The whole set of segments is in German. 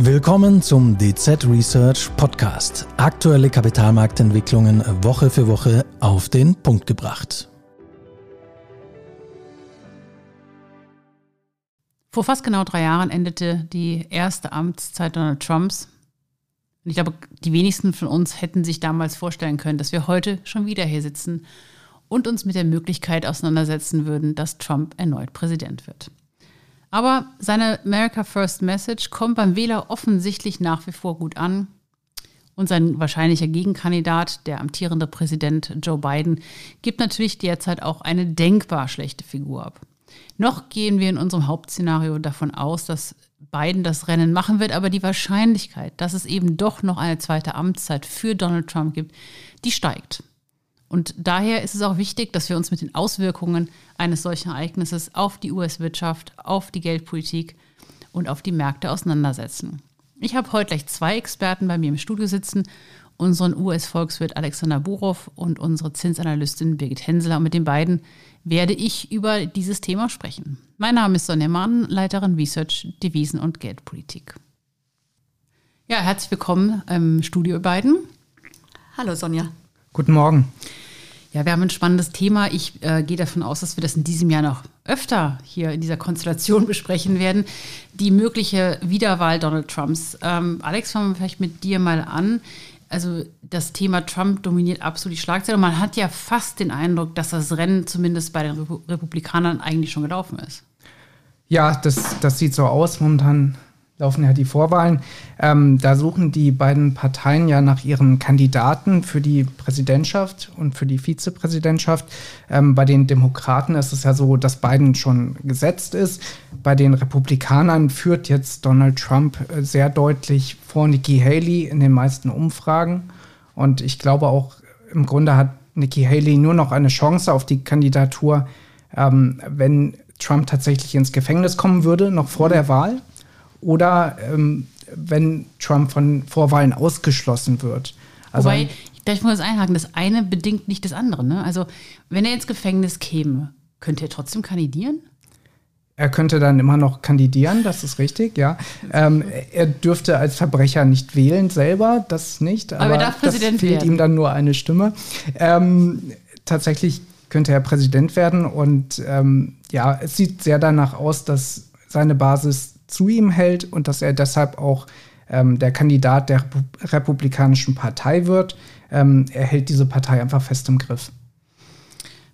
Willkommen zum DZ Research Podcast. Aktuelle Kapitalmarktentwicklungen Woche für Woche auf den Punkt gebracht. Vor fast genau drei Jahren endete die erste Amtszeit Donald Trumps. Und ich glaube, die wenigsten von uns hätten sich damals vorstellen können, dass wir heute schon wieder hier sitzen und uns mit der Möglichkeit auseinandersetzen würden, dass Trump erneut Präsident wird. Aber seine America First Message kommt beim Wähler offensichtlich nach wie vor gut an. Und sein wahrscheinlicher Gegenkandidat, der amtierende Präsident Joe Biden, gibt natürlich derzeit auch eine denkbar schlechte Figur ab. Noch gehen wir in unserem Hauptszenario davon aus, dass Biden das Rennen machen wird, aber die Wahrscheinlichkeit, dass es eben doch noch eine zweite Amtszeit für Donald Trump gibt, die steigt. Und daher ist es auch wichtig, dass wir uns mit den Auswirkungen eines solchen Ereignisses auf die US-Wirtschaft, auf die Geldpolitik und auf die Märkte auseinandersetzen. Ich habe heute gleich zwei Experten bei mir im Studio sitzen, unseren US-Volkswirt Alexander Burow und unsere Zinsanalystin Birgit Hensler. Und mit den beiden werde ich über dieses Thema sprechen. Mein Name ist Sonja Mahn, Leiterin Research, Devisen und Geldpolitik. Ja, herzlich willkommen im Studio, beiden. Hallo Sonja. Guten Morgen. Ja, wir haben ein spannendes Thema. Ich äh, gehe davon aus, dass wir das in diesem Jahr noch öfter hier in dieser Konstellation besprechen werden. Die mögliche Wiederwahl Donald Trumps. Ähm, Alex, fangen wir vielleicht mit dir mal an. Also das Thema Trump dominiert absolut die Schlagzeile. Und man hat ja fast den Eindruck, dass das Rennen zumindest bei den Republikanern eigentlich schon gelaufen ist. Ja, das, das sieht so aus. Momentan laufen ja die Vorwahlen. Ähm, da suchen die beiden Parteien ja nach ihren Kandidaten für die Präsidentschaft und für die Vizepräsidentschaft. Ähm, bei den Demokraten ist es ja so, dass Biden schon gesetzt ist. Bei den Republikanern führt jetzt Donald Trump äh, sehr deutlich vor Nikki Haley in den meisten Umfragen. Und ich glaube auch, im Grunde hat Nikki Haley nur noch eine Chance auf die Kandidatur, ähm, wenn Trump tatsächlich ins Gefängnis kommen würde, noch vor der Wahl oder ähm, wenn Trump von Vorwahlen ausgeschlossen wird. Also Wobei, ich muss einhaken, das eine bedingt nicht das andere. Ne? Also, wenn er ins Gefängnis käme, könnte er trotzdem kandidieren? Er könnte dann immer noch kandidieren, das ist richtig, ja. Ähm, er dürfte als Verbrecher nicht wählen selber, das nicht. Aber, aber er darf Präsident fehlt werden. ihm dann nur eine Stimme. Ähm, tatsächlich könnte er Präsident werden und ähm, ja, es sieht sehr danach aus, dass seine Basis zu ihm hält und dass er deshalb auch ähm, der Kandidat der Republikanischen Partei wird. Ähm, er hält diese Partei einfach fest im Griff.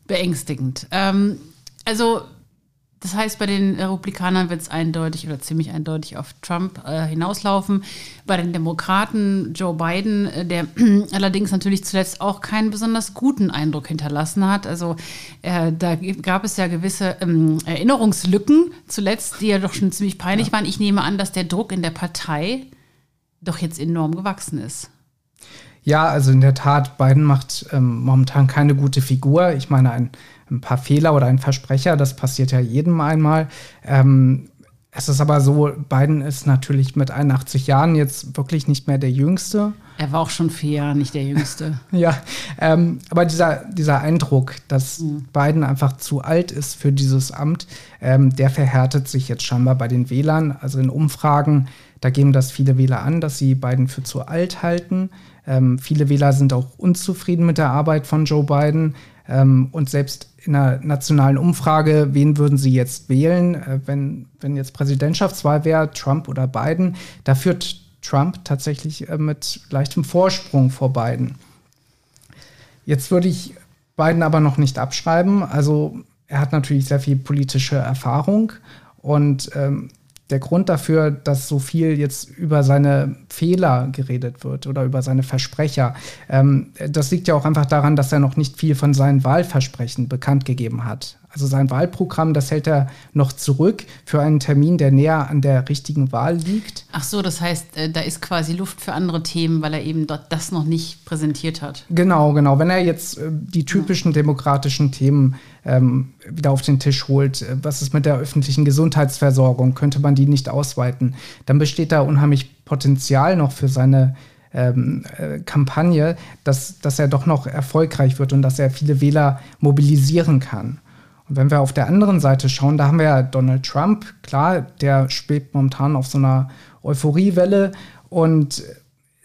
Beängstigend. Ähm, also das heißt, bei den Republikanern wird es eindeutig oder ziemlich eindeutig auf Trump äh, hinauslaufen. Bei den Demokraten Joe Biden, äh, der allerdings natürlich zuletzt auch keinen besonders guten Eindruck hinterlassen hat. Also äh, da gab es ja gewisse ähm, Erinnerungslücken zuletzt, die ja doch schon ziemlich peinlich ja. waren. Ich nehme an, dass der Druck in der Partei doch jetzt enorm gewachsen ist. Ja, also in der Tat, Biden macht ähm, momentan keine gute Figur. Ich meine, ein ein paar Fehler oder ein Versprecher, das passiert ja jedem einmal. Ähm, es ist aber so, Biden ist natürlich mit 81 Jahren jetzt wirklich nicht mehr der Jüngste. Er war auch schon vier Jahre nicht der Jüngste. ja, ähm, aber dieser, dieser Eindruck, dass mhm. Biden einfach zu alt ist für dieses Amt, ähm, der verhärtet sich jetzt scheinbar bei den Wählern. Also in Umfragen, da geben das viele Wähler an, dass sie Biden für zu alt halten. Ähm, viele Wähler sind auch unzufrieden mit der Arbeit von Joe Biden. Ähm, und selbst in einer nationalen Umfrage, wen würden Sie jetzt wählen, äh, wenn, wenn jetzt Präsidentschaftswahl wäre, Trump oder Biden, da führt Trump tatsächlich äh, mit leichtem Vorsprung vor Biden. Jetzt würde ich Biden aber noch nicht abschreiben. Also er hat natürlich sehr viel politische Erfahrung und ähm, der Grund dafür, dass so viel jetzt über seine Fehler geredet wird oder über seine Versprecher, ähm, das liegt ja auch einfach daran, dass er noch nicht viel von seinen Wahlversprechen bekannt gegeben hat. Also sein Wahlprogramm, das hält er noch zurück für einen Termin, der näher an der richtigen Wahl liegt. Ach so, das heißt, äh, da ist quasi Luft für andere Themen, weil er eben dort das noch nicht präsentiert hat. Genau, genau. Wenn er jetzt äh, die typischen demokratischen Themen ähm, wieder auf den Tisch holt, äh, was ist mit der öffentlichen Gesundheitsversorgung, könnte man die nicht ausweiten, dann besteht da unheimlich Potenzial noch für seine ähm, äh, Kampagne, dass, dass er doch noch erfolgreich wird und dass er viele Wähler mobilisieren kann. Und wenn wir auf der anderen Seite schauen, da haben wir ja Donald Trump, klar, der schwebt momentan auf so einer Euphoriewelle und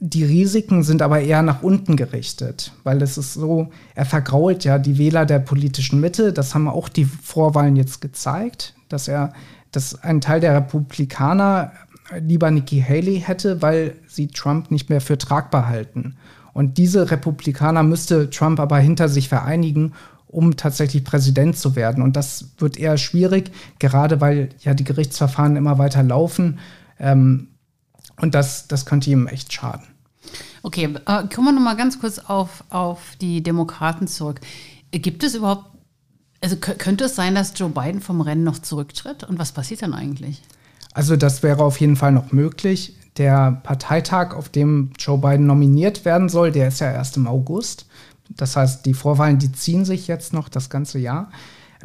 die Risiken sind aber eher nach unten gerichtet, weil es ist so, er vergrault ja die Wähler der politischen Mitte. Das haben auch die Vorwahlen jetzt gezeigt, dass er, dass ein Teil der Republikaner lieber Nikki Haley hätte, weil sie Trump nicht mehr für tragbar halten. Und diese Republikaner müsste Trump aber hinter sich vereinigen, um tatsächlich Präsident zu werden. Und das wird eher schwierig, gerade weil ja die Gerichtsverfahren immer weiter laufen. Ähm, und das, das könnte ihm echt schaden. Okay, äh, kommen wir noch mal ganz kurz auf, auf die Demokraten zurück. Gibt es überhaupt, also könnte es sein, dass Joe Biden vom Rennen noch zurücktritt? Und was passiert dann eigentlich? Also das wäre auf jeden Fall noch möglich. Der Parteitag, auf dem Joe Biden nominiert werden soll, der ist ja erst im August. Das heißt, die Vorwahlen, die ziehen sich jetzt noch das ganze Jahr.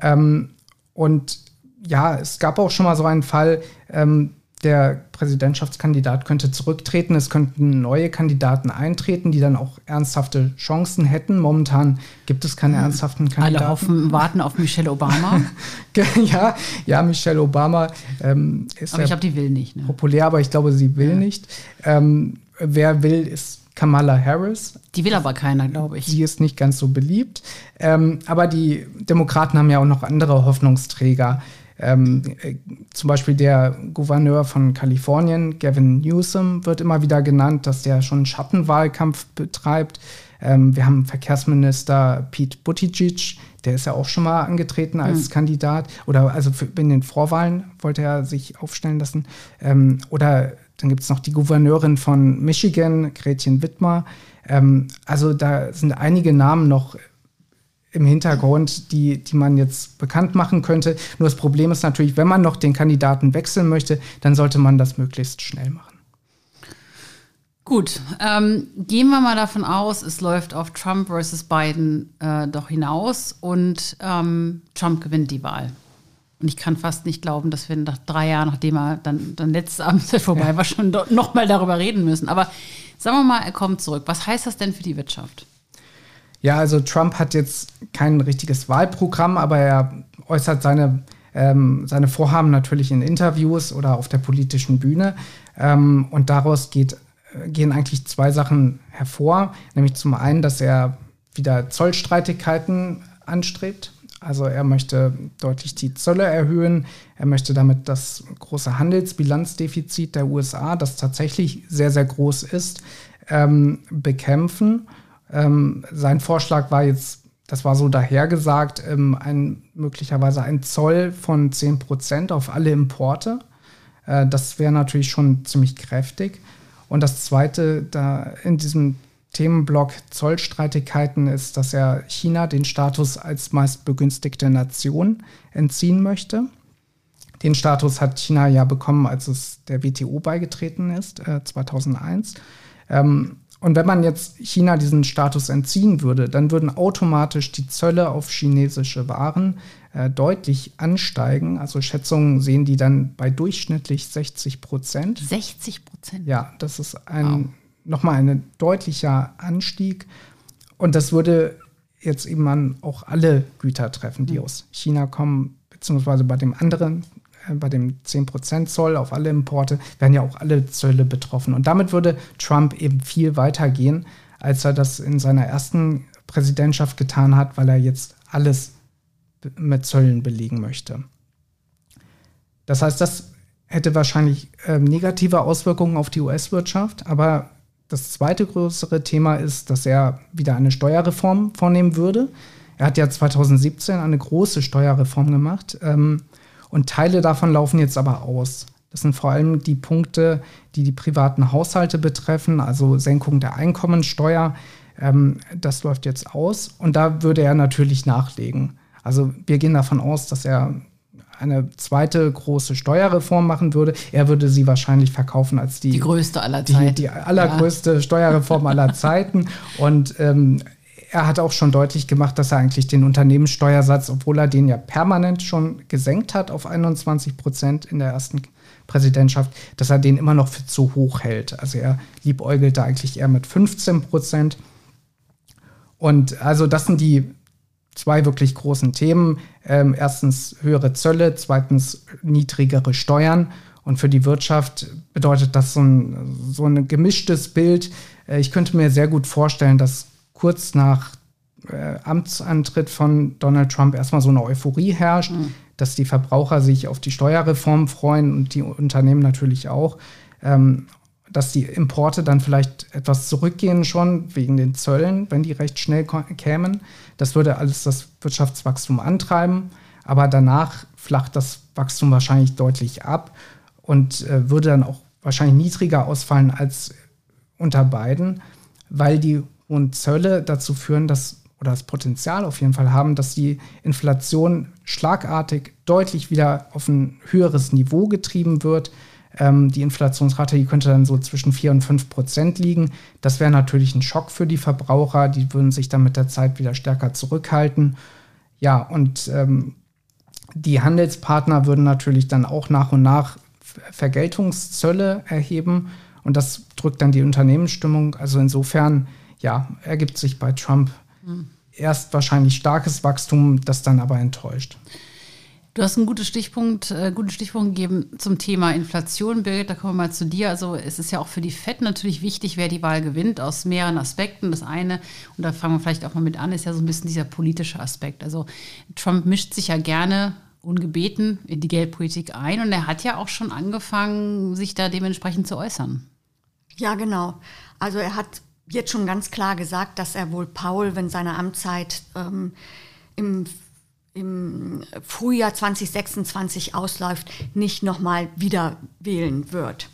Ähm, und ja, es gab auch schon mal so einen Fall, ähm, der Präsidentschaftskandidat könnte zurücktreten, es könnten neue Kandidaten eintreten, die dann auch ernsthafte Chancen hätten. Momentan gibt es keine ernsthaften Kandidaten. Alle hoffen, warten auf Michelle Obama. ja, ja, Michelle Obama ähm, ist aber ich glaube, die will nicht. Ne? populär, aber ich glaube, sie will ja. nicht. Ähm, wer will, ist Kamala Harris. Die will aber keiner, glaube ich. Sie ist nicht ganz so beliebt. Ähm, aber die Demokraten haben ja auch noch andere Hoffnungsträger. Ähm, äh, zum Beispiel der Gouverneur von Kalifornien, Gavin Newsom, wird immer wieder genannt, dass der schon Schattenwahlkampf betreibt. Ähm, wir haben Verkehrsminister Pete Buttigieg, der ist ja auch schon mal angetreten als mhm. Kandidat. Oder also für, in den Vorwahlen wollte er sich aufstellen lassen. Ähm, oder dann gibt es noch die Gouverneurin von Michigan, Gretchen Wittmer. Ähm, also da sind einige Namen noch im Hintergrund, die, die man jetzt bekannt machen könnte. Nur das Problem ist natürlich, wenn man noch den Kandidaten wechseln möchte, dann sollte man das möglichst schnell machen. Gut, ähm, gehen wir mal davon aus, es läuft auf Trump versus Biden äh, doch hinaus und ähm, Trump gewinnt die Wahl. Und ich kann fast nicht glauben, dass wir nach drei Jahren, nachdem er dann, dann letztes Amtszeit vorbei war, schon noch mal darüber reden müssen. Aber sagen wir mal, er kommt zurück. Was heißt das denn für die Wirtschaft? Ja, also Trump hat jetzt kein richtiges Wahlprogramm, aber er äußert seine, ähm, seine Vorhaben natürlich in Interviews oder auf der politischen Bühne. Ähm, und daraus geht, gehen eigentlich zwei Sachen hervor. Nämlich zum einen, dass er wieder Zollstreitigkeiten anstrebt. Also er möchte deutlich die Zölle erhöhen. Er möchte damit das große Handelsbilanzdefizit der USA, das tatsächlich sehr, sehr groß ist, ähm, bekämpfen. Ähm, sein Vorschlag war jetzt, das war so dahergesagt, ähm, ein, möglicherweise ein Zoll von 10 Prozent auf alle Importe. Äh, das wäre natürlich schon ziemlich kräftig. Und das Zweite da in diesem Themenblock Zollstreitigkeiten ist, dass er China den Status als meistbegünstigte Nation entziehen möchte. Den Status hat China ja bekommen, als es der WTO beigetreten ist, äh, 2001. Ähm, und wenn man jetzt China diesen Status entziehen würde, dann würden automatisch die Zölle auf chinesische Waren äh, deutlich ansteigen. Also Schätzungen sehen die dann bei durchschnittlich 60 Prozent. 60 Prozent? Ja, das ist ein, wow. Nochmal ein deutlicher Anstieg. Und das würde jetzt eben an auch alle Güter treffen, die mhm. aus China kommen, beziehungsweise bei dem anderen äh, bei dem 10% Zoll auf alle Importe werden ja auch alle Zölle betroffen. Und damit würde Trump eben viel weiter gehen, als er das in seiner ersten Präsidentschaft getan hat, weil er jetzt alles mit Zöllen belegen möchte. Das heißt, das hätte wahrscheinlich äh, negative Auswirkungen auf die US-Wirtschaft, aber das zweite größere Thema ist, dass er wieder eine Steuerreform vornehmen würde. Er hat ja 2017 eine große Steuerreform gemacht. Ähm, und Teile davon laufen jetzt aber aus. Das sind vor allem die Punkte, die die privaten Haushalte betreffen, also Senkung der Einkommensteuer. Ähm, das läuft jetzt aus und da würde er natürlich nachlegen. Also wir gehen davon aus, dass er eine zweite große Steuerreform machen würde. Er würde sie wahrscheinlich verkaufen als die, die größte aller Zeiten. Die, die allergrößte ja. Steuerreform aller Zeiten. Und ähm, er hat auch schon deutlich gemacht, dass er eigentlich den Unternehmenssteuersatz, obwohl er den ja permanent schon gesenkt hat auf 21 Prozent in der ersten Präsidentschaft, dass er den immer noch für zu hoch hält. Also er liebäugelte eigentlich eher mit 15 Prozent. Und also das sind die, zwei wirklich großen Themen. Ähm, erstens höhere Zölle, zweitens niedrigere Steuern. Und für die Wirtschaft bedeutet das so ein, so ein gemischtes Bild. Äh, ich könnte mir sehr gut vorstellen, dass kurz nach äh, Amtsantritt von Donald Trump erstmal so eine Euphorie herrscht, mhm. dass die Verbraucher sich auf die Steuerreform freuen und die Unternehmen natürlich auch. Ähm, dass die Importe dann vielleicht etwas zurückgehen schon wegen den Zöllen, wenn die recht schnell kämen. Das würde alles das Wirtschaftswachstum antreiben, aber danach flacht das Wachstum wahrscheinlich deutlich ab und äh, würde dann auch wahrscheinlich niedriger ausfallen als unter beiden, weil die hohen Zölle dazu führen, dass oder das Potenzial auf jeden Fall haben, dass die Inflation schlagartig deutlich wieder auf ein höheres Niveau getrieben wird ähm, die Inflationsrate, die könnte dann so zwischen 4 und 5 Prozent liegen. Das wäre natürlich ein Schock für die Verbraucher. Die würden sich dann mit der Zeit wieder stärker zurückhalten. Ja, und ähm, die Handelspartner würden natürlich dann auch nach und nach Vergeltungszölle erheben. Und das drückt dann die Unternehmensstimmung. Also insofern, ja, ergibt sich bei Trump mhm. erst wahrscheinlich starkes Wachstum, das dann aber enttäuscht. Du hast einen guten Stichpunkt, äh, guten Stichpunkt gegeben zum Thema Inflation, Birgit. Da kommen wir mal zu dir. Also es ist ja auch für die FED natürlich wichtig, wer die Wahl gewinnt, aus mehreren Aspekten. Das eine, und da fangen wir vielleicht auch mal mit an, ist ja so ein bisschen dieser politische Aspekt. Also Trump mischt sich ja gerne ungebeten in die Geldpolitik ein und er hat ja auch schon angefangen, sich da dementsprechend zu äußern. Ja, genau. Also er hat jetzt schon ganz klar gesagt, dass er wohl Paul, wenn seine Amtszeit ähm, im im Frühjahr 2026 ausläuft, nicht nochmal wieder wählen wird.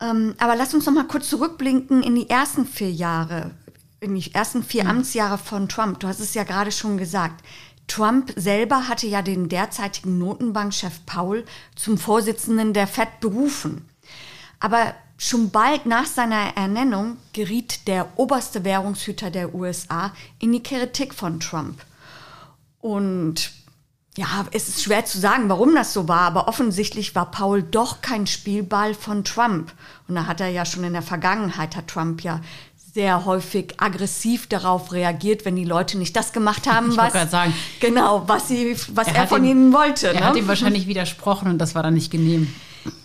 Ähm, aber lass uns noch mal kurz zurückblinken in die ersten vier Jahre, in die ersten vier mhm. Amtsjahre von Trump. Du hast es ja gerade schon gesagt. Trump selber hatte ja den derzeitigen Notenbankchef Paul zum Vorsitzenden der Fed berufen. Aber schon bald nach seiner Ernennung geriet der oberste Währungshüter der USA in die Kritik von Trump. Und ja, es ist schwer zu sagen, warum das so war, aber offensichtlich war Paul doch kein Spielball von Trump. Und da hat er ja schon in der Vergangenheit, hat Trump ja sehr häufig aggressiv darauf reagiert, wenn die Leute nicht das gemacht haben, ich was sagen, genau, was sie, was er, er von ihm, ihnen wollte. Er ne? hat ihm wahrscheinlich widersprochen und das war dann nicht genehm.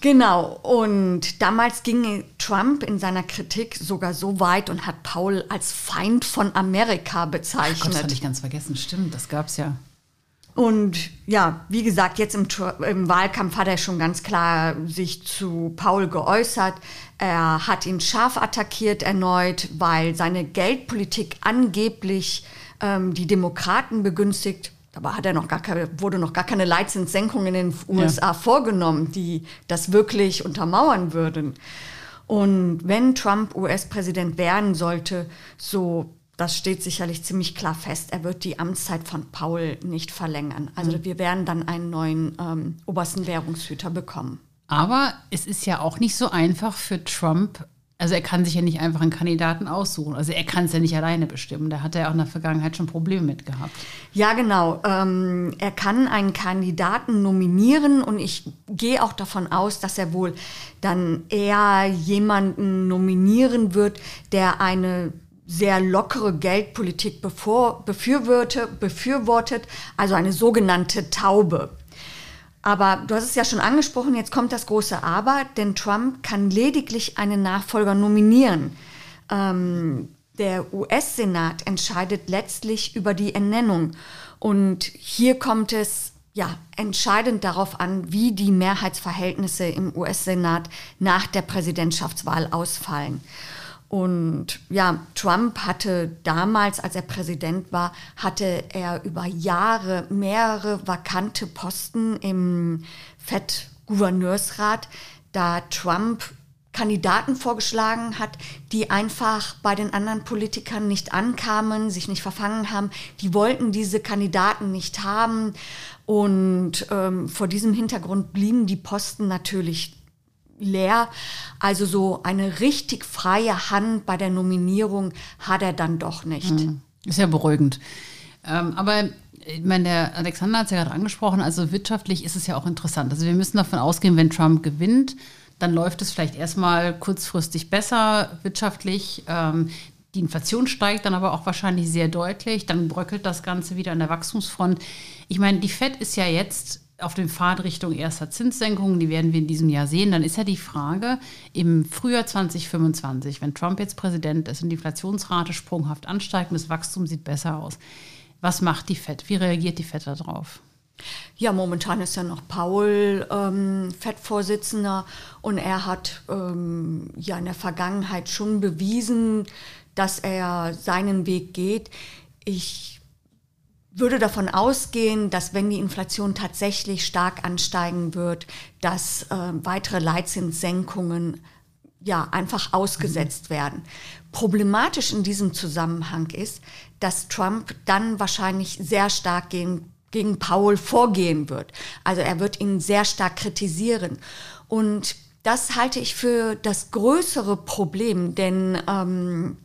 Genau. Und damals ging Trump in seiner Kritik sogar so weit und hat Paul als Feind von Amerika bezeichnet. Ach Gott, das hatte ich ganz vergessen. Stimmt, das gab es ja. Und ja, wie gesagt, jetzt im, im, Wahlkampf hat er schon ganz klar sich zu Paul geäußert. Er hat ihn scharf attackiert erneut, weil seine Geldpolitik angeblich ähm, die Demokraten begünstigt. Dabei hat er noch gar keine, wurde noch gar keine Leitzinssenkung in den USA ja. vorgenommen, die das wirklich untermauern würden. Und wenn Trump US-Präsident werden sollte, so das steht sicherlich ziemlich klar fest, er wird die Amtszeit von Paul nicht verlängern. Also mhm. wir werden dann einen neuen ähm, obersten Währungshüter bekommen. Aber es ist ja auch nicht so einfach für Trump, also er kann sich ja nicht einfach einen Kandidaten aussuchen. Also er kann es ja nicht alleine bestimmen. Da hat er auch in der Vergangenheit schon Probleme mit gehabt. Ja, genau. Ähm, er kann einen Kandidaten nominieren und ich gehe auch davon aus, dass er wohl dann eher jemanden nominieren wird, der eine sehr lockere Geldpolitik bevor, befürwortet, befürwortet, also eine sogenannte Taube. Aber du hast es ja schon angesprochen, jetzt kommt das große Aber, denn Trump kann lediglich einen Nachfolger nominieren. Ähm, der US-Senat entscheidet letztlich über die Ernennung. Und hier kommt es ja entscheidend darauf an, wie die Mehrheitsverhältnisse im US-Senat nach der Präsidentschaftswahl ausfallen. Und ja, Trump hatte damals, als er Präsident war, hatte er über Jahre mehrere vakante Posten im FED-Gouverneursrat, da Trump Kandidaten vorgeschlagen hat, die einfach bei den anderen Politikern nicht ankamen, sich nicht verfangen haben. Die wollten diese Kandidaten nicht haben. Und ähm, vor diesem Hintergrund blieben die Posten natürlich leer. Also so eine richtig freie Hand bei der Nominierung hat er dann doch nicht. Mhm. Ist ja beruhigend. Ähm, aber ich meine, der Alexander hat es ja gerade angesprochen, also wirtschaftlich ist es ja auch interessant. Also wir müssen davon ausgehen, wenn Trump gewinnt, dann läuft es vielleicht erstmal kurzfristig besser wirtschaftlich. Ähm, die Inflation steigt dann aber auch wahrscheinlich sehr deutlich. Dann bröckelt das Ganze wieder an der Wachstumsfront. Ich meine, die FED ist ja jetzt auf dem Pfad Richtung erster Zinssenkungen, die werden wir in diesem Jahr sehen. Dann ist ja die Frage, im Frühjahr 2025, wenn Trump jetzt Präsident ist und die Inflationsrate sprunghaft ansteigt und das Wachstum sieht besser aus, was macht die FED? Wie reagiert die FED darauf? Ja, momentan ist ja noch Paul ähm, FED-Vorsitzender und er hat ähm, ja in der Vergangenheit schon bewiesen, dass er seinen Weg geht. Ich würde davon ausgehen, dass wenn die Inflation tatsächlich stark ansteigen wird, dass äh, weitere Leitzinssenkungen ja einfach ausgesetzt mhm. werden. Problematisch in diesem Zusammenhang ist, dass Trump dann wahrscheinlich sehr stark gegen, gegen Paul vorgehen wird. Also er wird ihn sehr stark kritisieren. Und das halte ich für das größere Problem, denn ähm,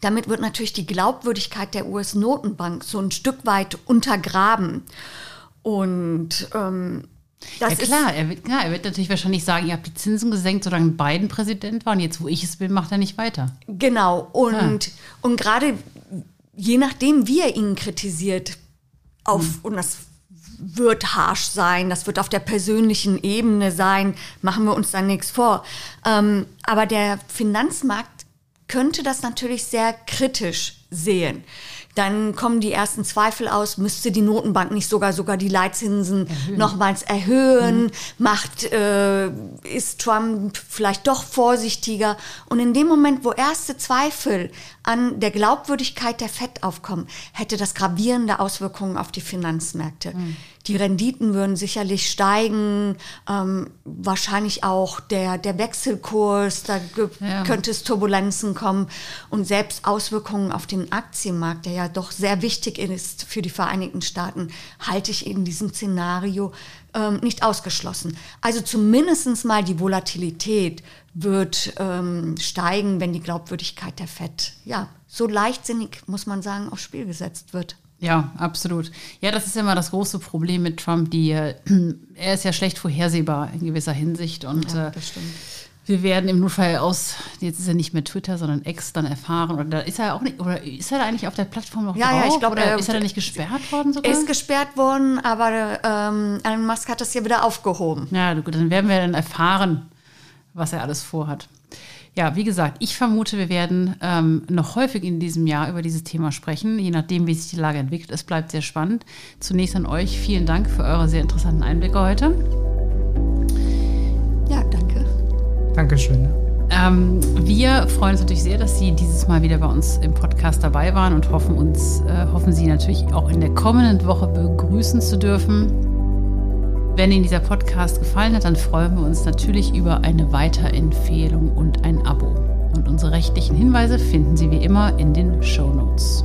damit wird natürlich die Glaubwürdigkeit der US-Notenbank so ein Stück weit untergraben. Und ähm, das ja klar, er wird, klar, er wird natürlich wahrscheinlich sagen, ihr habt die Zinsen gesenkt, solange Biden Präsident war. Und jetzt, wo ich es bin, macht er nicht weiter. Genau. Und, ja. und gerade je nachdem, wie er ihn kritisiert, auf, hm. und das wird harsh sein, das wird auf der persönlichen Ebene sein, machen wir uns da nichts vor. Ähm, aber der Finanzmarkt könnte das natürlich sehr kritisch sehen. Dann kommen die ersten Zweifel aus, müsste die Notenbank nicht sogar sogar die Leitzinsen erhöhen. nochmals erhöhen, mhm. macht, äh, ist Trump vielleicht doch vorsichtiger. Und in dem Moment, wo erste Zweifel an der Glaubwürdigkeit der FED aufkommen, hätte das gravierende Auswirkungen auf die Finanzmärkte. Mhm. Die Renditen würden sicherlich steigen, ähm, wahrscheinlich auch der, der Wechselkurs, da ja. könnte es Turbulenzen kommen und selbst Auswirkungen auf den Aktienmarkt, der ja doch sehr wichtig ist für die Vereinigten Staaten, halte ich in diesem Szenario ähm, nicht ausgeschlossen. Also zumindest mal die Volatilität wird ähm, steigen, wenn die Glaubwürdigkeit der FED, ja, so leichtsinnig, muss man sagen, aufs Spiel gesetzt wird. Ja, absolut. Ja, das ist immer das große Problem mit Trump. Die, äh, er ist ja schlecht vorhersehbar in gewisser Hinsicht. Und ja, äh, das stimmt. Wir werden im Notfall aus, jetzt ist er nicht mehr Twitter, sondern X dann erfahren. Oder da ist er auch nicht, oder ist er da eigentlich auf der Plattform noch ja, drauf? Ja, ich glaube, oder ist er da nicht gesperrt worden sogar? Er ist gesperrt worden, aber ähm, Elon Musk hat das hier wieder aufgehoben. Ja, gut, dann werden wir dann erfahren, was er alles vorhat ja, wie gesagt, ich vermute, wir werden ähm, noch häufig in diesem Jahr über dieses Thema sprechen, je nachdem, wie sich die Lage entwickelt. Es bleibt sehr spannend. Zunächst an euch vielen Dank für eure sehr interessanten Einblicke heute. Dankeschön. Ähm, wir freuen uns natürlich sehr, dass Sie dieses Mal wieder bei uns im Podcast dabei waren und hoffen uns, äh, hoffen Sie natürlich auch in der kommenden Woche begrüßen zu dürfen. Wenn Ihnen dieser Podcast gefallen hat, dann freuen wir uns natürlich über eine Weiterempfehlung und ein Abo. Und unsere rechtlichen Hinweise finden Sie wie immer in den Show Notes.